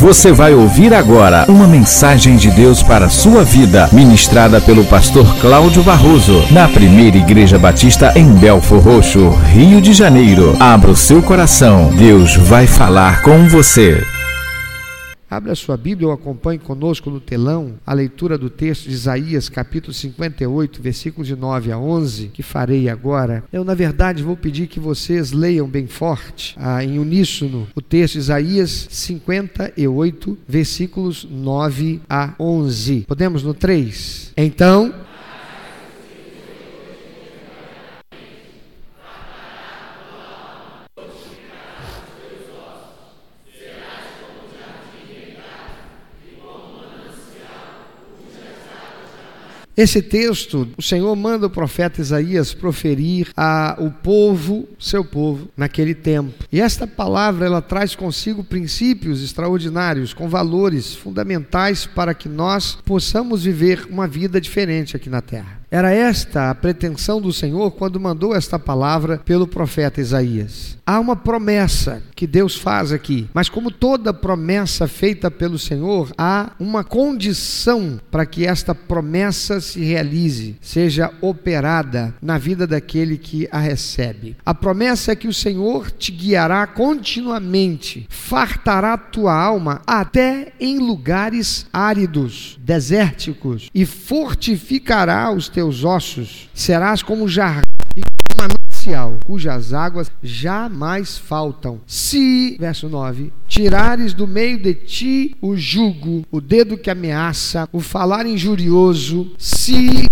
Você vai ouvir agora uma mensagem de Deus para a sua vida, ministrada pelo pastor Cláudio Barroso, na primeira Igreja Batista em Belfor Roxo, Rio de Janeiro. Abra o seu coração, Deus vai falar com você. Abra sua Bíblia ou acompanhe conosco no telão a leitura do texto de Isaías, capítulo 58, versículos de 9 a 11, que farei agora. Eu, na verdade, vou pedir que vocês leiam bem forte, ah, em uníssono, o texto de Isaías 58, versículos 9 a 11. Podemos no 3? Então. Esse texto, o Senhor manda o profeta Isaías proferir ao povo, seu povo, naquele tempo. E esta palavra ela traz consigo princípios extraordinários, com valores fundamentais para que nós possamos viver uma vida diferente aqui na terra. Era esta a pretensão do Senhor quando mandou esta palavra pelo profeta Isaías. Há uma promessa que Deus faz aqui, mas como toda promessa feita pelo Senhor, há uma condição para que esta promessa se realize, seja operada na vida daquele que a recebe. A promessa é que o Senhor te guiará continuamente, fartará tua alma até em lugares áridos, desérticos, e fortificará os teus teus ossos, serás como jardim e como manancial, cujas águas jamais faltam. Se, verso 9, tirares do meio de ti o jugo, o dedo que ameaça, o falar injurioso, se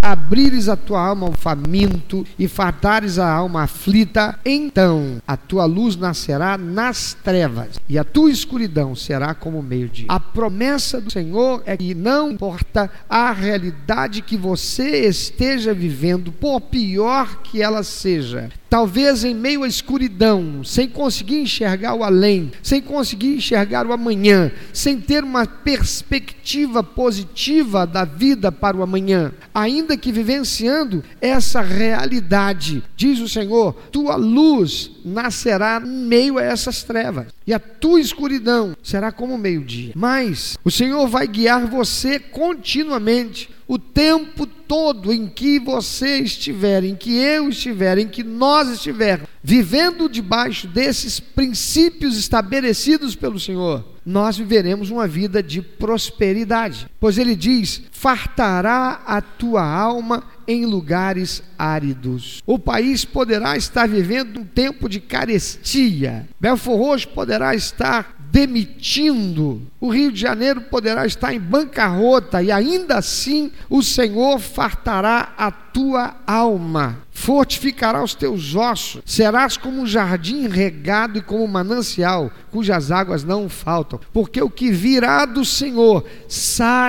abrires a tua alma ao faminto e fartares a alma aflita, então a tua luz nascerá nas trevas e a tua escuridão será como meio-dia. A promessa do Senhor é que não importa a realidade que você esteja vivendo, por pior que ela seja, talvez em meio à escuridão, sem conseguir enxergar o além, sem conseguir enxergar o amanhã, sem ter uma perspectiva positiva da vida para o amanhã, ainda que vivenciando essa realidade, diz o Senhor, tua luz nascerá em meio a essas trevas, e a tua escuridão será como meio-dia. Mas o Senhor vai guiar você continuamente o tempo todo em que você estiver, em que eu estiver, em que nós estivermos, vivendo debaixo desses princípios estabelecidos pelo Senhor, nós viveremos uma vida de prosperidade. Pois ele diz: fartará a tua alma em lugares áridos. O país poderá estar vivendo um tempo de carestia. Belfor Roxo poderá estar demitindo. O Rio de Janeiro poderá estar em bancarrota e ainda assim o Senhor fartará a tua alma, fortificará os teus ossos. Serás como um jardim regado e como um manancial, cujas águas não faltam, porque o que virá do Senhor satisfará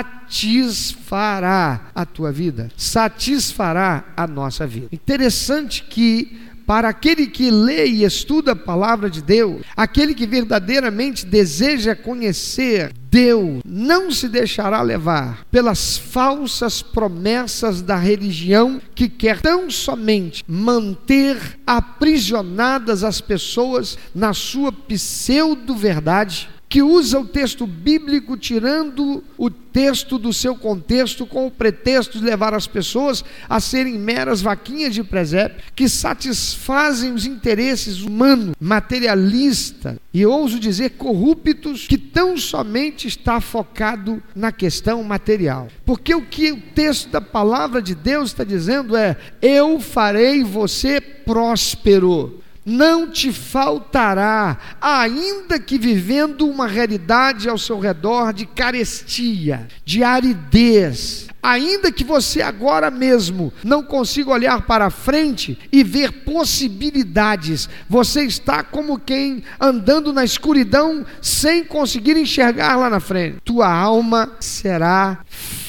a tua vida, satisfará a nossa vida. Interessante que para aquele que lê e estuda a palavra de Deus, aquele que verdadeiramente deseja conhecer Deus, não se deixará levar pelas falsas promessas da religião que quer tão somente manter aprisionadas as pessoas na sua pseudo-verdade que usa o texto bíblico tirando o texto do seu contexto com o pretexto de levar as pessoas a serem meras vaquinhas de presépio, que satisfazem os interesses humanos, materialistas e ouso dizer corruptos, que tão somente está focado na questão material. Porque o que o texto da palavra de Deus está dizendo é: eu farei você próspero não te faltará, ainda que vivendo uma realidade ao seu redor de carestia, de aridez, ainda que você agora mesmo não consiga olhar para frente e ver possibilidades, você está como quem andando na escuridão sem conseguir enxergar lá na frente. Tua alma será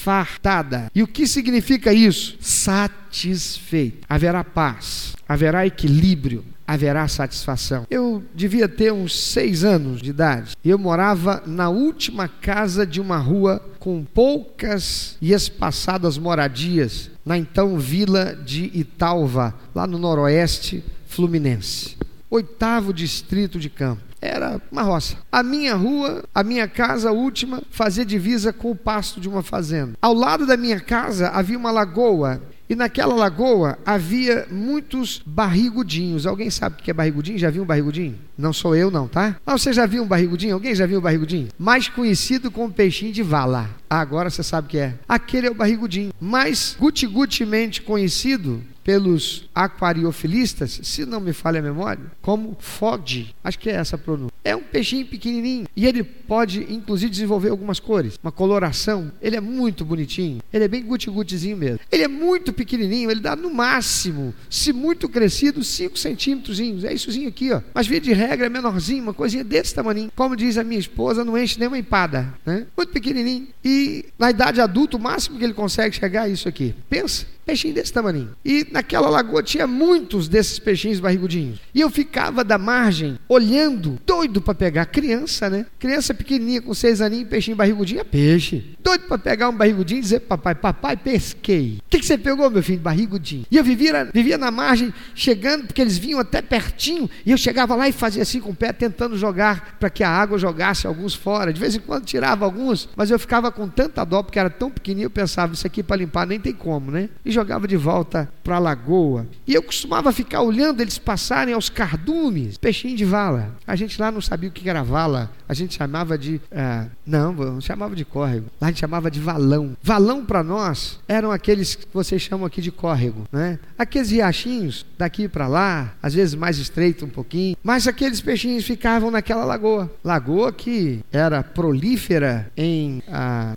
fartada. E o que significa isso? Satisfeito. Haverá paz, haverá equilíbrio, haverá satisfação. Eu devia ter uns seis anos de idade e eu morava na última casa de uma rua com poucas e espaçadas moradias, na então vila de Italva, lá no noroeste fluminense. Oitavo distrito de campo. era uma roça. A minha rua, a minha casa última, fazia divisa com o pasto de uma fazenda. Ao lado da minha casa havia uma lagoa e naquela lagoa havia muitos barrigudinhos. Alguém sabe o que é barrigudinho? Já viu um barrigudinho? Não sou eu, não, tá? Ah, você já viu um barrigudinho? Alguém já viu um barrigudinho? Mais conhecido como peixinho de vala. Ah, agora você sabe o que é. Aquele é o barrigudinho. Mais guti-gutimente conhecido pelos aquariofilistas, se não me falha a memória, como fode. Acho que é essa a pronúncia. É um peixinho pequenininho e ele pode, inclusive, desenvolver algumas cores, uma coloração. Ele é muito bonitinho. Ele é bem guti-gutizinho mesmo. Ele é muito pequenininho. Ele dá no máximo, se muito crescido, 5 centímetros. É issozinho aqui, ó. Mas via de regra é menorzinho, uma coisinha desse tamanho. Como diz a minha esposa, não enche nem uma empada, né? Muito pequenininho. E na idade adulta, o máximo que ele consegue chegar é isso aqui. Pensa. Peixinho desse tamanho. E naquela lagoa tinha muitos desses peixinhos barrigudinhos. E eu ficava da margem, olhando, doido para pegar. Criança, né? Criança pequenininha, com seis aninhos, peixinho barrigudinho, é peixe. Doido para pegar um barrigudinho e dizer papai, papai, pesquei. O que, que você pegou, meu filho? Barrigudinho. E eu vivia, vivia na margem, chegando, porque eles vinham até pertinho. E eu chegava lá e fazia assim com o pé, tentando jogar, para que a água jogasse alguns fora. De vez em quando tirava alguns, mas eu ficava com tanta dó, porque era tão pequenininho, eu pensava, isso aqui para limpar nem tem como, né? E jogava de volta para a lagoa. E eu costumava ficar olhando eles passarem aos cardumes, peixinho de vala. A gente lá não sabia o que era vala, a gente chamava de. Uh, não, não chamava de córrego. Lá a gente chamava de valão. Valão para nós eram aqueles que vocês chamam aqui de córrego, né? Aqueles riachinhos daqui para lá, às vezes mais estreito um pouquinho, mas aqueles peixinhos ficavam naquela lagoa. Lagoa que era prolífera em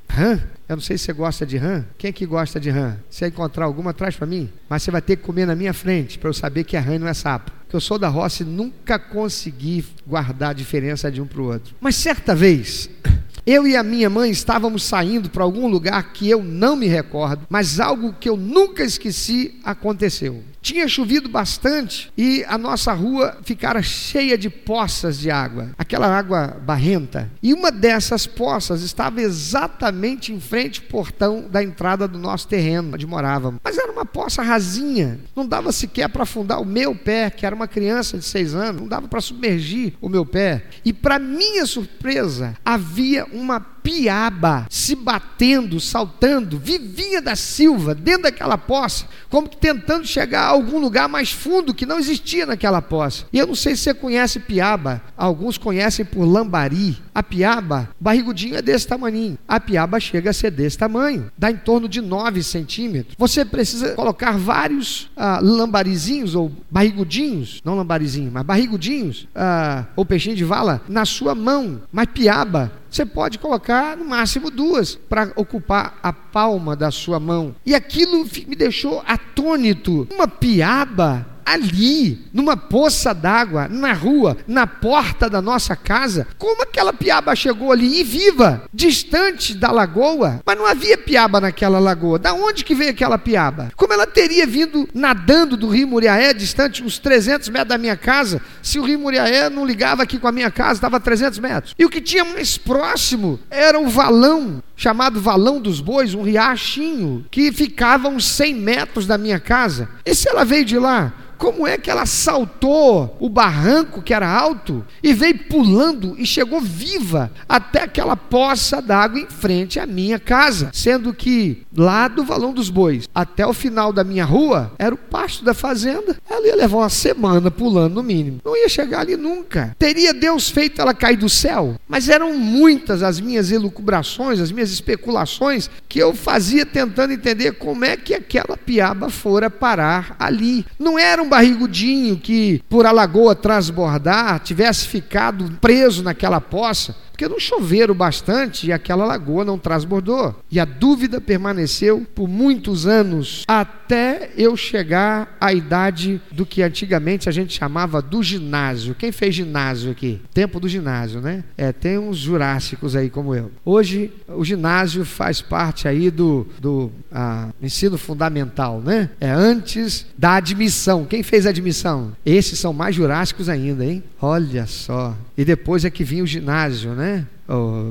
rã, eu não sei se você gosta de rã. Quem é que gosta de rã? Se encontrar alguma, traz para mim. Mas você vai ter que comer na minha frente para eu saber que é rã e não é sapo. Porque eu sou da roça e nunca consegui guardar a diferença de um para o outro. Mas certa vez, eu e a minha mãe estávamos saindo para algum lugar que eu não me recordo, mas algo que eu nunca esqueci aconteceu. Tinha chovido bastante e a nossa rua ficara cheia de poças de água, aquela água barrenta. E uma dessas poças estava exatamente em frente ao portão da entrada do nosso terreno, onde morávamos. Mas era uma poça rasinha, não dava sequer para afundar o meu pé, que era uma criança de seis anos, não dava para submergir o meu pé. E para minha surpresa, havia uma piaba se batendo, saltando, vivia da Silva dentro daquela poça, como que tentando chegar a algum lugar mais fundo que não existia naquela poça. E eu não sei se você conhece piaba, alguns conhecem por lambari. A piaba, barrigudinho é desse tamanho. A piaba chega a ser desse tamanho, dá em torno de 9 centímetros. Você precisa colocar vários ah, lambarizinhos ou barrigudinhos, não lambarizinho, mas barrigudinhos, ah, ou peixinho de vala, na sua mão. Mas piaba você pode colocar no máximo duas para ocupar a palma da sua mão. E aquilo me deixou atônito. Uma piaba ali, numa poça d'água, na rua, na porta da nossa casa. Como aquela piaba chegou ali e viva, distante da lagoa? Mas não havia piaba naquela lagoa. Da onde que veio aquela piaba? Como ela teria vindo nadando do rio Muriaé, distante uns 300 metros da minha casa, se o rio Muriaé não ligava aqui com a minha casa, estava a 300 metros. E o que tinha mais próximo era o valão chamado Valão dos Bois, um riachinho que ficava uns 100 metros da minha casa. E se ela veio de lá? como é que ela saltou o barranco que era alto e veio pulando e chegou viva até aquela poça d'água em frente à minha casa, sendo que lá do Valão dos Bois até o final da minha rua era o pasto da fazenda. Ela ia levar uma semana pulando no mínimo. Não ia chegar ali nunca. Teria Deus feito ela cair do céu? Mas eram muitas as minhas elucubrações, as minhas especulações que eu fazia tentando entender como é que aquela piaba fora parar ali. Não era um barrigudinho que, por a lagoa transbordar, tivesse ficado preso naquela poça porque não choveram bastante e aquela lagoa não transbordou. E a dúvida permaneceu por muitos anos, até eu chegar à idade do que antigamente a gente chamava do ginásio. Quem fez ginásio aqui? Tempo do ginásio, né? É, tem uns jurássicos aí como eu. Hoje, o ginásio faz parte aí do, do ah, ensino fundamental, né? É antes da admissão. Quem fez a admissão? Esses são mais jurássicos ainda, hein? Olha só. E depois é que vinha o ginásio, né?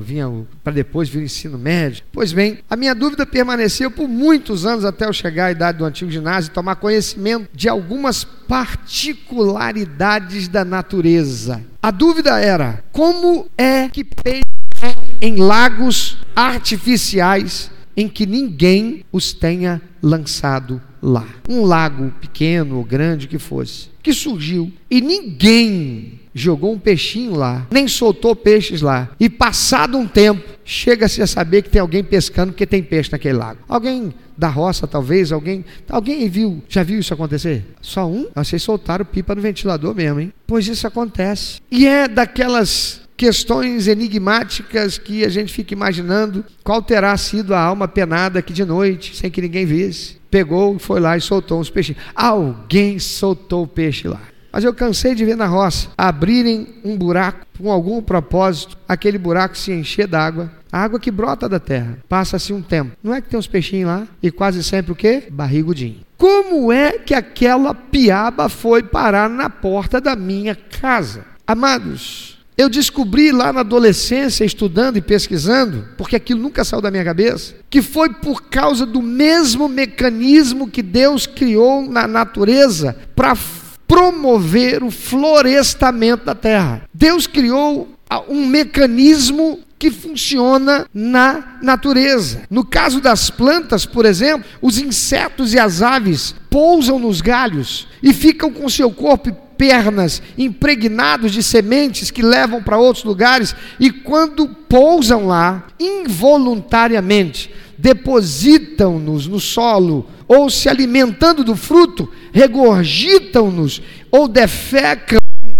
vinha para depois vir o ensino médio. Pois bem, a minha dúvida permaneceu por muitos anos até eu chegar à idade do antigo ginásio e tomar conhecimento de algumas particularidades da natureza. A dúvida era: como é que peixes em lagos artificiais em que ninguém os tenha lançado lá? Um lago pequeno ou grande que fosse, que surgiu e ninguém jogou um peixinho lá, nem soltou peixes lá. E passado um tempo, chega-se a saber que tem alguém pescando porque tem peixe naquele lago. Alguém da roça, talvez, alguém, alguém viu, já viu isso acontecer? Só um? Vocês soltaram pipa no ventilador mesmo, hein? Pois isso acontece. E é daquelas questões enigmáticas que a gente fica imaginando qual terá sido a alma penada que de noite, sem que ninguém visse, pegou, foi lá e soltou uns peixes. Alguém soltou o peixe lá. Mas eu cansei de ver na roça abrirem um buraco com algum propósito, aquele buraco se encher d'água, a água que brota da terra. Passa-se um tempo. Não é que tem uns peixinhos lá e quase sempre o quê? Barrigudinho. Como é que aquela piaba foi parar na porta da minha casa? Amados, eu descobri lá na adolescência, estudando e pesquisando, porque aquilo nunca saiu da minha cabeça, que foi por causa do mesmo mecanismo que Deus criou na natureza para promover o florestamento da terra. Deus criou um mecanismo que funciona na natureza. No caso das plantas, por exemplo, os insetos e as aves pousam nos galhos e ficam com seu corpo e pernas impregnados de sementes que levam para outros lugares e quando pousam lá, involuntariamente, depositam-nos no solo ou se alimentando do fruto, regurgitam-nos ou defecam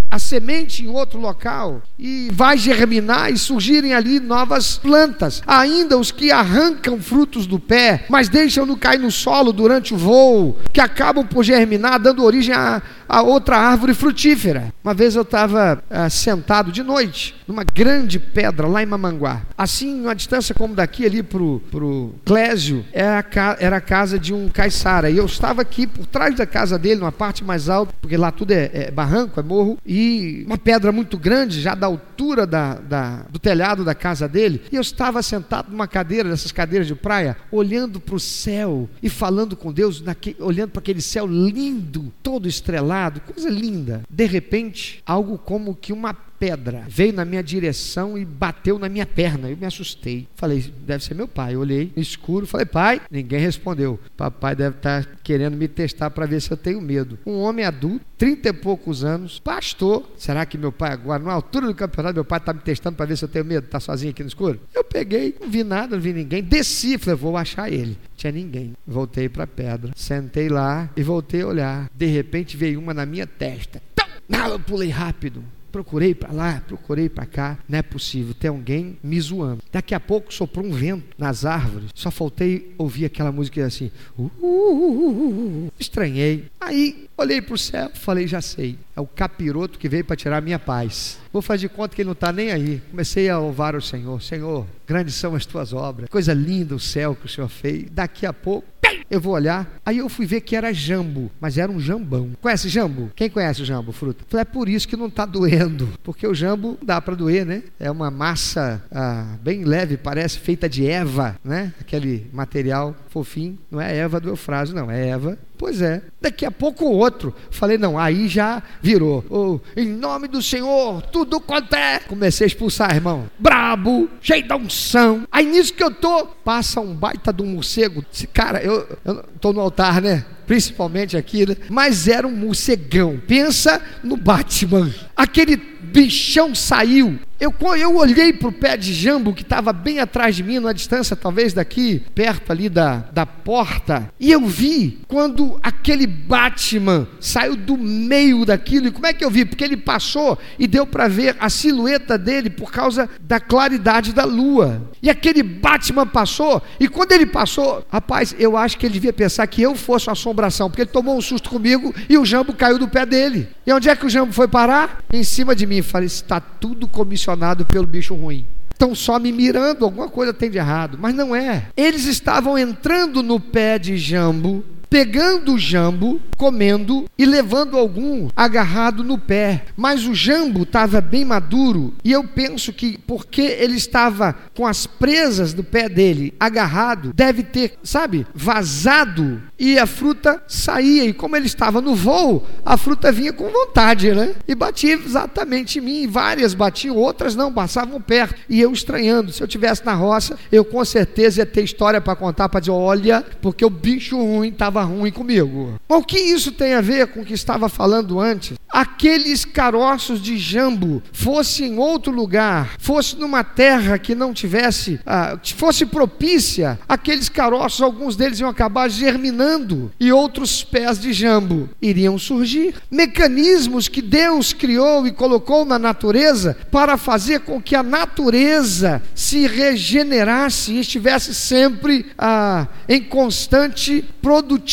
a semente em outro local e vai germinar e surgirem ali novas plantas. Ainda os que arrancam frutos do pé, mas deixam-no cair no solo durante o voo, que acabam por germinar, dando origem a, a outra árvore frutífera. Uma vez eu estava uh, sentado de noite numa grande pedra lá em Mamanguá. Assim, uma distância como daqui ali para o Clésio, era a, era a casa de um caiçara. E eu estava aqui por trás da casa dele, numa parte mais alta, porque lá tudo é, é barranco, é morro, e uma pedra muito grande, já da altura da, da, do telhado da casa dele. E eu estava sentado numa cadeira, dessas cadeiras de praia, olhando para o céu e falando com Deus, naque, olhando para aquele céu lindo, todo estrelado, coisa linda. De repente, algo como que uma pedra veio na minha direção e bateu na minha perna. Eu me assustei. Falei, deve ser meu pai. Eu olhei no escuro, falei, pai. Ninguém respondeu. Papai deve estar querendo me testar para ver se eu tenho medo. Um homem adulto, trinta e poucos anos, pastor. Será que meu pai agora, na altura do campeonato, meu pai está me testando para ver se eu tenho medo? Está sozinho aqui no escuro? Eu peguei, não vi nada, não vi ninguém. Desci, falei, vou achar ele. Tinha ninguém. Voltei para a pedra, sentei lá e voltei a olhar. De repente veio uma na minha testa. Não, eu pulei rápido procurei para lá, procurei para cá, não é possível, tem alguém me zoando. Daqui a pouco soprou um vento nas árvores, só faltei ouvir aquela música assim. Uh, uh, uh, estranhei. Aí olhei para o céu, falei, já sei, é o capiroto que veio para tirar a minha paz. Vou fazer de conta que ele não está nem aí. Comecei a louvar o Senhor. Senhor, grandes são as tuas obras. Coisa linda o céu que o Senhor fez. Daqui a pouco, eu vou olhar. Aí eu fui ver que era jambo, mas era um jambão. Conhece jambo? Quem conhece o jambo, fruta? Falei, é por isso que não está doendo. Porque o jambo dá para doer, né? É uma massa ah, bem leve, parece feita de Eva, né? Aquele material fofinho. Não é Eva do Eufrásio, não. É Eva Pois é. Daqui a pouco outro. Falei, não, aí já virou. Oh, em nome do Senhor, tudo quanto é. Comecei a expulsar, irmão. Brabo, cheio de unção. Aí nisso que eu tô, passa um baita um morcego. Cara, eu, eu tô no altar, né? Principalmente aqui, né? Mas era um morcegão. Pensa no Batman. Aquele bichão saiu eu, eu olhei para o pé de jambo que estava bem atrás de mim, numa distância talvez daqui, perto ali da, da porta, e eu vi quando aquele Batman saiu do meio daquilo. E como é que eu vi? Porque ele passou e deu para ver a silhueta dele por causa da claridade da lua. E aquele Batman passou, e quando ele passou, rapaz, eu acho que ele devia pensar que eu fosse uma assombração, porque ele tomou um susto comigo e o jambo caiu do pé dele. E onde é que o jambo foi parar? Em cima de mim. Falei, está tudo comissionado pelo bicho ruim. Estão só me mirando, alguma coisa tem de errado. Mas não é. Eles estavam entrando no pé de jambo, pegando o jambo comendo e levando algum agarrado no pé. Mas o jambo estava bem maduro e eu penso que porque ele estava com as presas do pé dele agarrado, deve ter, sabe, vazado e a fruta saía. E como ele estava no voo, a fruta vinha com vontade, né? E batia exatamente em mim. Várias batiam, outras não, passavam perto. E eu estranhando. Se eu tivesse na roça, eu com certeza ia ter história para contar, para dizer: olha, porque o bicho ruim estava ruim comigo. Mas o que isso tem a ver com o que estava falando antes? Aqueles caroços de jambo fosse em outro lugar, fosse numa terra que não tivesse, ah, fosse propícia, aqueles caroços, alguns deles iam acabar germinando e outros pés de jambo iriam surgir. Mecanismos que Deus criou e colocou na natureza para fazer com que a natureza se regenerasse e estivesse sempre ah, em constante produtividade.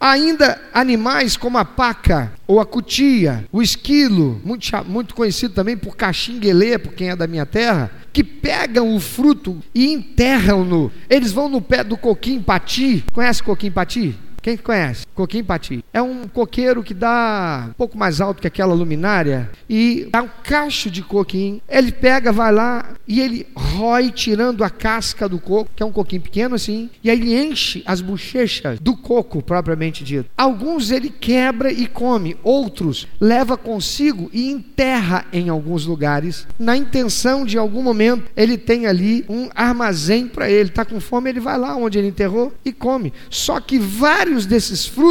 Ainda animais como a paca ou a cutia, o esquilo, muito, muito conhecido também por caxinguelê, por quem é da minha terra, que pegam o fruto e enterram-no. Eles vão no pé do coquim pati. Conhece coquim pati? Quem conhece? Coquim Pati. É um coqueiro que dá um pouco mais alto que aquela luminária e dá um cacho de coquim. Ele pega, vai lá e ele rói tirando a casca do coco, que é um coquinho pequeno assim, e aí ele enche as bochechas do coco propriamente dito. Alguns ele quebra e come, outros leva consigo e enterra em alguns lugares, na intenção de em algum momento ele tem ali um armazém para ele. Está com fome, ele vai lá onde ele enterrou e come. Só que vários desses frutos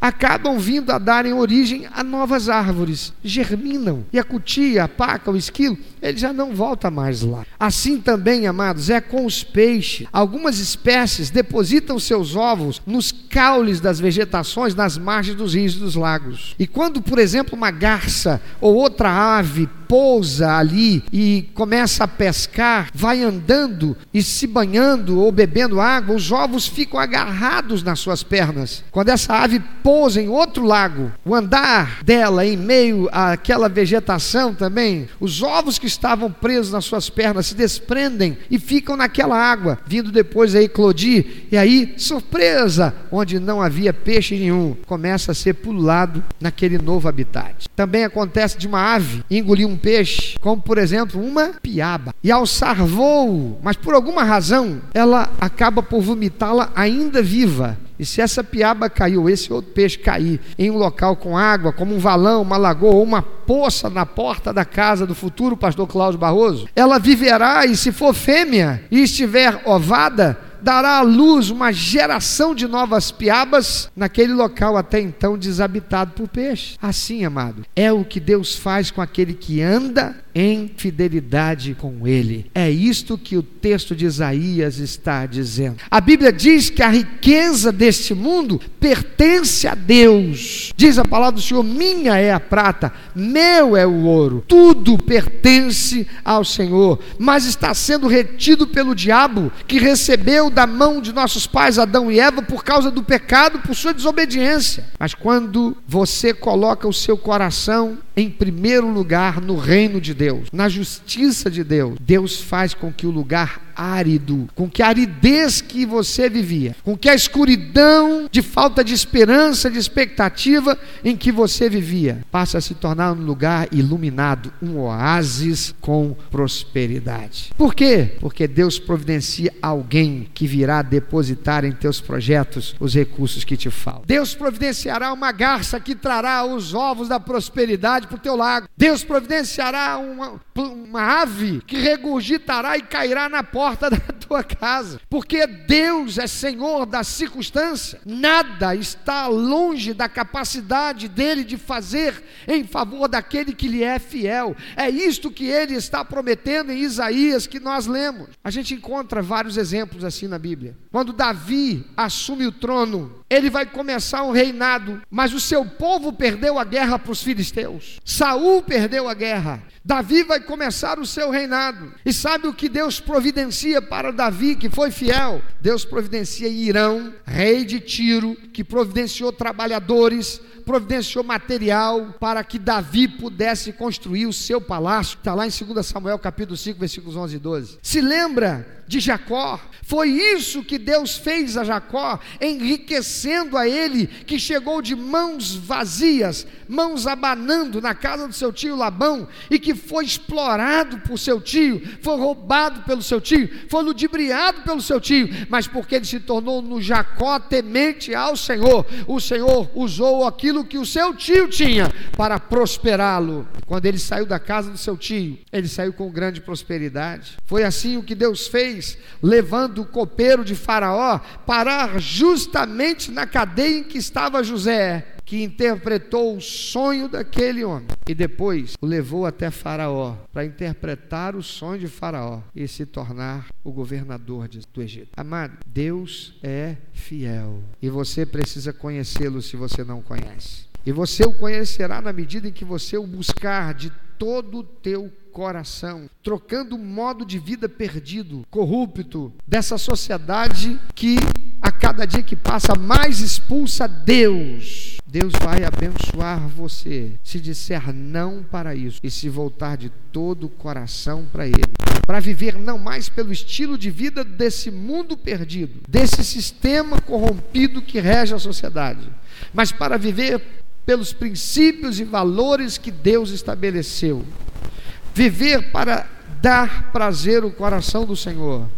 acabam vindo a darem origem a novas árvores, germinam. E a cutia, a paca, o esquilo, ele já não volta mais lá. Assim também, amados, é com os peixes. Algumas espécies depositam seus ovos nos caules das vegetações nas margens dos rios e dos lagos. E quando, por exemplo, uma garça ou outra ave pousa ali e começa a pescar, vai andando e se banhando ou bebendo água, os ovos ficam agarrados nas suas pernas. Quando essa ave pousa em outro lago, o andar dela em meio àquela vegetação também, os ovos que estavam presos nas suas pernas se desprendem e ficam naquela água, vindo depois a eclodir, e aí, surpresa, onde não havia peixe nenhum, começa a ser pulado naquele novo habitat. Também acontece de uma ave engolir um peixe, como por exemplo uma piaba, e alçar voo, mas por alguma razão ela acaba por vomitá-la ainda viva. E se essa piaba caiu, esse outro peixe cair em um local com água, como um valão, uma lagoa ou uma poça na porta da casa do futuro pastor Cláudio Barroso, ela viverá e se for fêmea e estiver ovada, dará à luz uma geração de novas piabas naquele local até então desabitado por peixes. Assim, amado, é o que Deus faz com aquele que anda em fidelidade com Ele. É isto que o texto de Isaías está dizendo. A Bíblia diz que a riqueza deste mundo pertence a Deus. Diz a palavra do Senhor: minha é a prata, meu é o ouro. Tudo pertence ao Senhor, mas está sendo retido pelo diabo que recebeu da mão de nossos pais Adão e Eva por causa do pecado, por sua desobediência. Mas quando você coloca o seu coração em primeiro lugar no reino de Deus, na justiça de Deus, Deus faz com que o lugar árido, com que aridez que você vivia, com que a escuridão de falta de esperança, de expectativa em que você vivia, passa a se tornar um lugar iluminado, um oásis com prosperidade. Por quê? Porque Deus providencia alguém que virá depositar em teus projetos os recursos que te faltam. Deus providenciará uma garça que trará os ovos da prosperidade para o teu lago. Deus providenciará uma, uma ave que regurgitará e cairá na porta porta da tua casa, porque Deus é Senhor da circunstância, nada está longe da capacidade dele de fazer em favor daquele que lhe é fiel. É isto que ele está prometendo em Isaías que nós lemos. A gente encontra vários exemplos assim na Bíblia. Quando Davi assume o trono, ele vai começar um reinado, mas o seu povo perdeu a guerra para os filisteus. Saul perdeu a guerra. Davi vai começar o seu reinado. E sabe o que Deus providencia para Davi, que foi fiel? Deus providencia Irão, rei de Tiro, que providenciou trabalhadores, providenciou material para que Davi pudesse construir o seu palácio. Está lá em 2 Samuel capítulo 5, versículos 11 e 12. Se lembra de Jacó? Foi isso que Deus fez a Jacó, enriquecer reconhecendo a ele que chegou de mãos vazias, mãos abanando na casa do seu tio Labão e que foi explorado por seu tio, foi roubado pelo seu tio, foi ludibriado pelo seu tio, mas porque ele se tornou no Jacó temente ao Senhor, o Senhor usou aquilo que o seu tio tinha para prosperá-lo. Quando ele saiu da casa do seu tio, ele saiu com grande prosperidade. Foi assim o que Deus fez, levando o copeiro de Faraó parar justamente na cadeia em que estava José, que interpretou o sonho daquele homem e depois o levou até Faraó para interpretar o sonho de Faraó e se tornar o governador do Egito. Amado, Deus é fiel e você precisa conhecê-lo se você não conhece. E você o conhecerá na medida em que você o buscar de todo o teu coração, trocando o modo de vida perdido, corrupto dessa sociedade que cada dia que passa mais expulsa Deus. Deus vai abençoar você se disser não para isso e se voltar de todo o coração para Ele, para viver não mais pelo estilo de vida desse mundo perdido, desse sistema corrompido que rege a sociedade, mas para viver pelos princípios e valores que Deus estabeleceu. Viver para dar prazer ao coração do Senhor.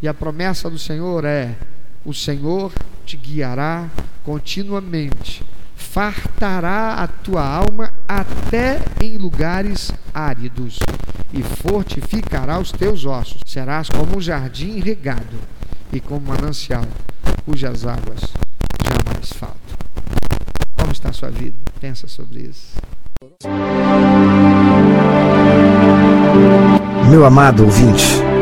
E a promessa do Senhor é: o Senhor te guiará continuamente, fartará a tua alma até em lugares áridos e fortificará os teus ossos. Serás como um jardim regado e como um manancial cujas águas jamais faltam. Como está a sua vida? Pensa sobre isso. Meu amado ouvinte,